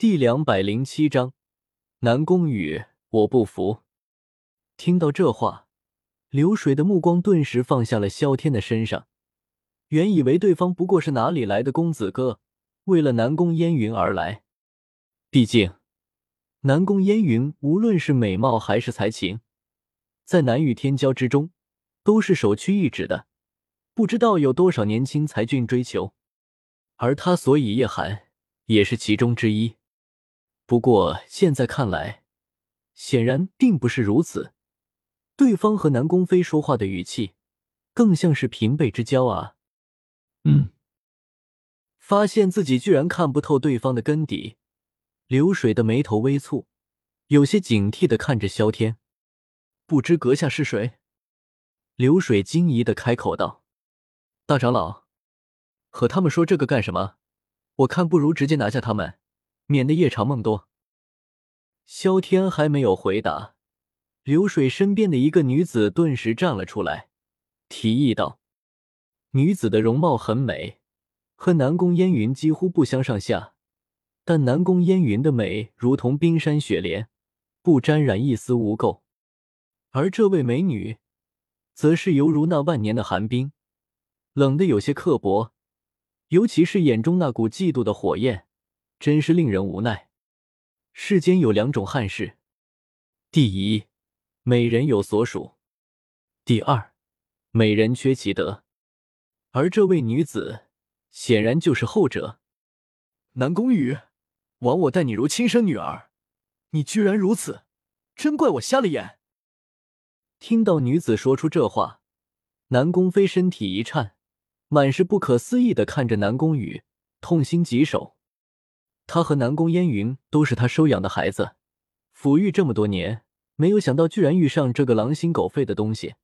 第两百零七章，南宫羽，我不服。听到这话，流水的目光顿时放下了萧天的身上。原以为对方不过是哪里来的公子哥，为了南宫烟云而来。毕竟，南宫烟云无论是美貌还是才情，在南域天骄之中都是首屈一指的。不知道有多少年轻才俊追求，而他所以夜寒也是其中之一。不过现在看来，显然并不是如此。对方和南宫飞说话的语气，更像是平辈之交啊。嗯，发现自己居然看不透对方的根底，流水的眉头微蹙，有些警惕的看着萧天。不知阁下是谁？流水惊疑的开口道：“大长老，和他们说这个干什么？我看不如直接拿下他们，免得夜长梦多。”萧天还没有回答，流水身边的一个女子顿时站了出来，提议道。女子的容貌很美，和南宫烟云几乎不相上下，但南宫烟云的美如同冰山雪莲，不沾染一丝污垢，而这位美女，则是犹如那万年的寒冰，冷的有些刻薄，尤其是眼中那股嫉妒的火焰，真是令人无奈。世间有两种汉室，第一，美人有所属；第二，美人缺其德。而这位女子显然就是后者。南宫羽，枉我待你如亲生女儿，你居然如此，真怪我瞎了眼。听到女子说出这话，南宫飞身体一颤，满是不可思议的看着南宫羽，痛心疾首。他和南宫烟云都是他收养的孩子，抚育这么多年，没有想到居然遇上这个狼心狗肺的东西。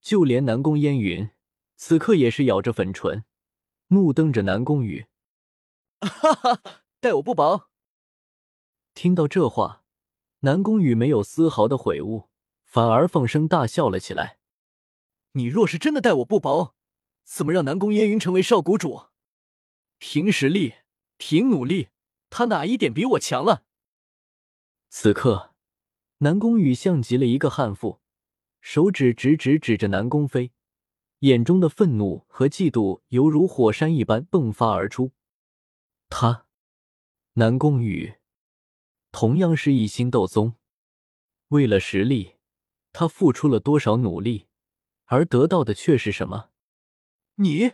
就连南宫烟云。此刻也是咬着粉唇，怒瞪着南宫羽，哈哈，待我不薄。听到这话，南宫羽没有丝毫的悔悟，反而放声大笑了起来。你若是真的待我不薄，怎么让南宫烟云成为少谷主？凭实力，凭努力，他哪一点比我强了？此刻，南宫羽像极了一个悍妇，手指直直指着南宫飞。眼中的愤怒和嫉妒犹如火山一般迸发而出。他，南宫羽，同样是一星斗宗，为了实力，他付出了多少努力，而得到的却是什么？你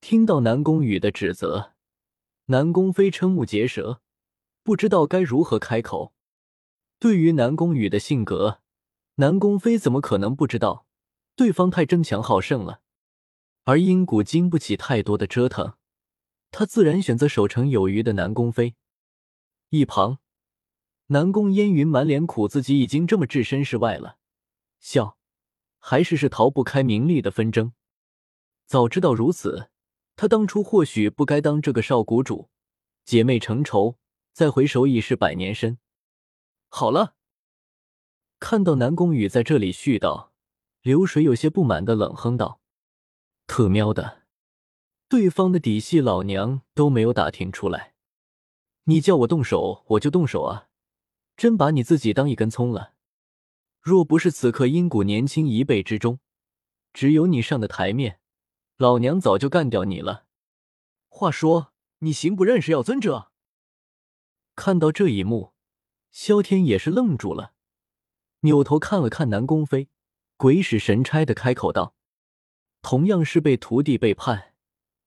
听到南宫羽的指责，南宫飞瞠目结舌，不知道该如何开口。对于南宫羽的性格，南宫飞怎么可能不知道？对方太争强好胜了，而阴谷经不起太多的折腾，他自然选择守城有余的南宫飞。一旁，南宫烟云满脸苦，自己已经这么置身事外了，笑，还是是逃不开名利的纷争。早知道如此，他当初或许不该当这个少谷主。姐妹成仇，再回首已是百年身。好了，看到南宫羽在这里絮叨。流水有些不满的冷哼道：“特喵的，对方的底细老娘都没有打听出来，你叫我动手我就动手啊！真把你自己当一根葱了？若不是此刻阴谷年轻一辈之中只有你上的台面，老娘早就干掉你了。话说你行不认识药尊者？”看到这一幕，萧天也是愣住了，扭头看了看南宫飞。鬼使神差的开口道：“同样是被徒弟背叛，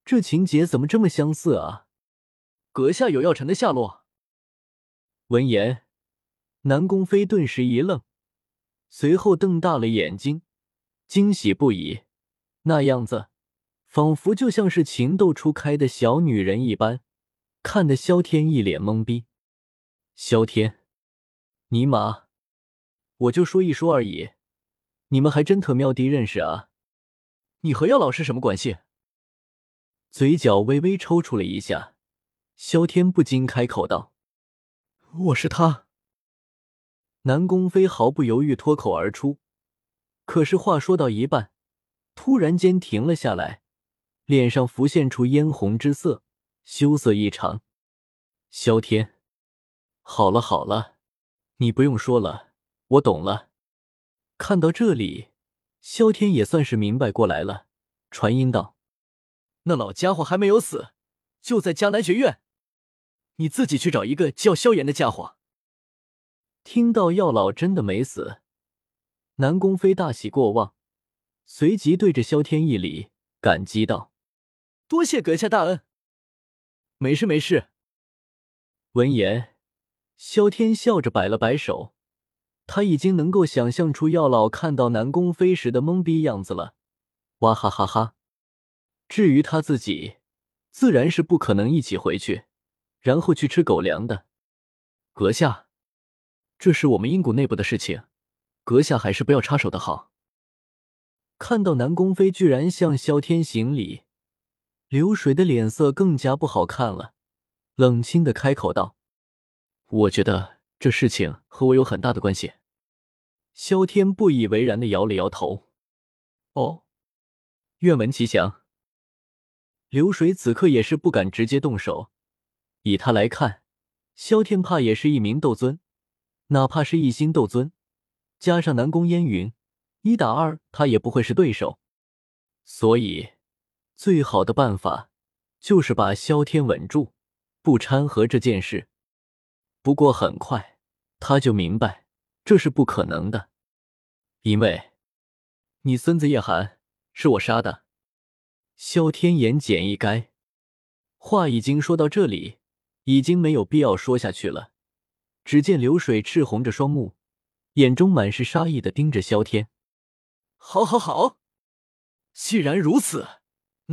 这情节怎么这么相似啊？”阁下有药尘的下落。闻言，南宫飞顿时一愣，随后瞪大了眼睛，惊喜不已，那样子仿佛就像是情窦初开的小女人一般，看得萧天一脸懵逼。萧天，尼玛，我就说一说而已。你们还真特喵的认识啊！你和药老是什么关系？嘴角微微抽搐了一下，萧天不禁开口道：“我是他。”南宫飞毫不犹豫脱口而出，可是话说到一半，突然间停了下来，脸上浮现出嫣红之色，羞涩异常。萧天，好了好了，你不用说了，我懂了。看到这里，萧天也算是明白过来了，传音道：“那老家伙还没有死，就在迦南学院，你自己去找一个叫萧炎的家伙。”听到药老真的没死，南宫飞大喜过望，随即对着萧天一礼，感激道：“多谢阁下大恩。”“没事没事。”闻言，萧天笑着摆了摆手，他已经能够想象出药老看到南宫飞时的懵逼样子了，哇哈哈哈！至于他自己，自然是不可能一起回去，然后去吃狗粮的。阁下。这是我们阴谷内部的事情，阁下还是不要插手的好。看到南宫飞居然向萧天行礼，流水的脸色更加不好看了，冷清的开口道：“我觉得这事情和我有很大的关系。”萧天不以为然的摇了摇头：“哦，愿闻其详。”流水此刻也是不敢直接动手，以他来看，萧天怕也是一名斗尊。哪怕是一星斗尊，加上南宫烟云，一打二他也不会是对手。所以，最好的办法就是把萧天稳住，不掺和这件事。不过很快他就明白这是不可能的，因为你孙子叶寒是我杀的。萧天言简意赅，话已经说到这里，已经没有必要说下去了。只见流水赤红着双目，眼中满是杀意的盯着萧天。好，好，好！既然如此，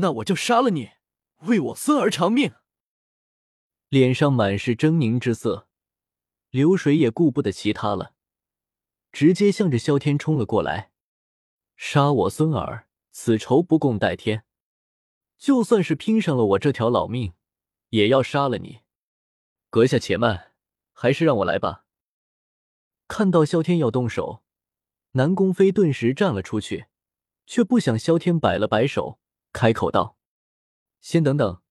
那我就杀了你，为我孙儿偿命！脸上满是狰狞之色，流水也顾不得其他了，直接向着萧天冲了过来。杀我孙儿，此仇不共戴天！就算是拼上了我这条老命，也要杀了你！阁下且慢。还是让我来吧。看到萧天要动手，南宫飞顿时站了出去，却不想萧天摆了摆手，开口道：“先等等，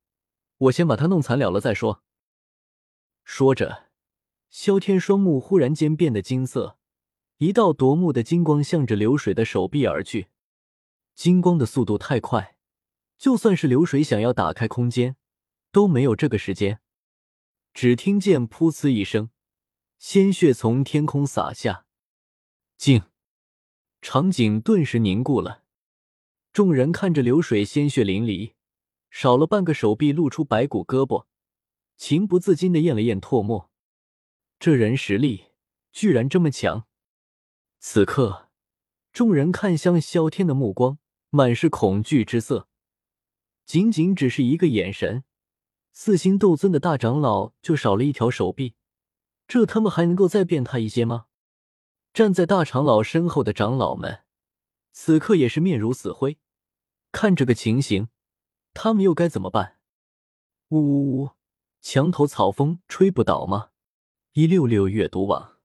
我先把他弄残了了再说。”说着，萧天双目忽然间变得金色，一道夺目的金光向着流水的手臂而去。金光的速度太快，就算是流水想要打开空间，都没有这个时间。只听见“噗呲”一声，鲜血从天空洒下，静，场景顿时凝固了。众人看着流水鲜血淋漓，少了半个手臂露出白骨胳膊，情不自禁的咽了咽唾沫。这人实力居然这么强！此刻，众人看向萧天的目光满是恐惧之色，仅仅只是一个眼神。四星斗尊的大长老就少了一条手臂，这他妈还能够再变态一些吗？站在大长老身后的长老们，此刻也是面如死灰，看这个情形，他们又该怎么办？呜呜呜，墙头草风吹不倒吗？一六六阅读网。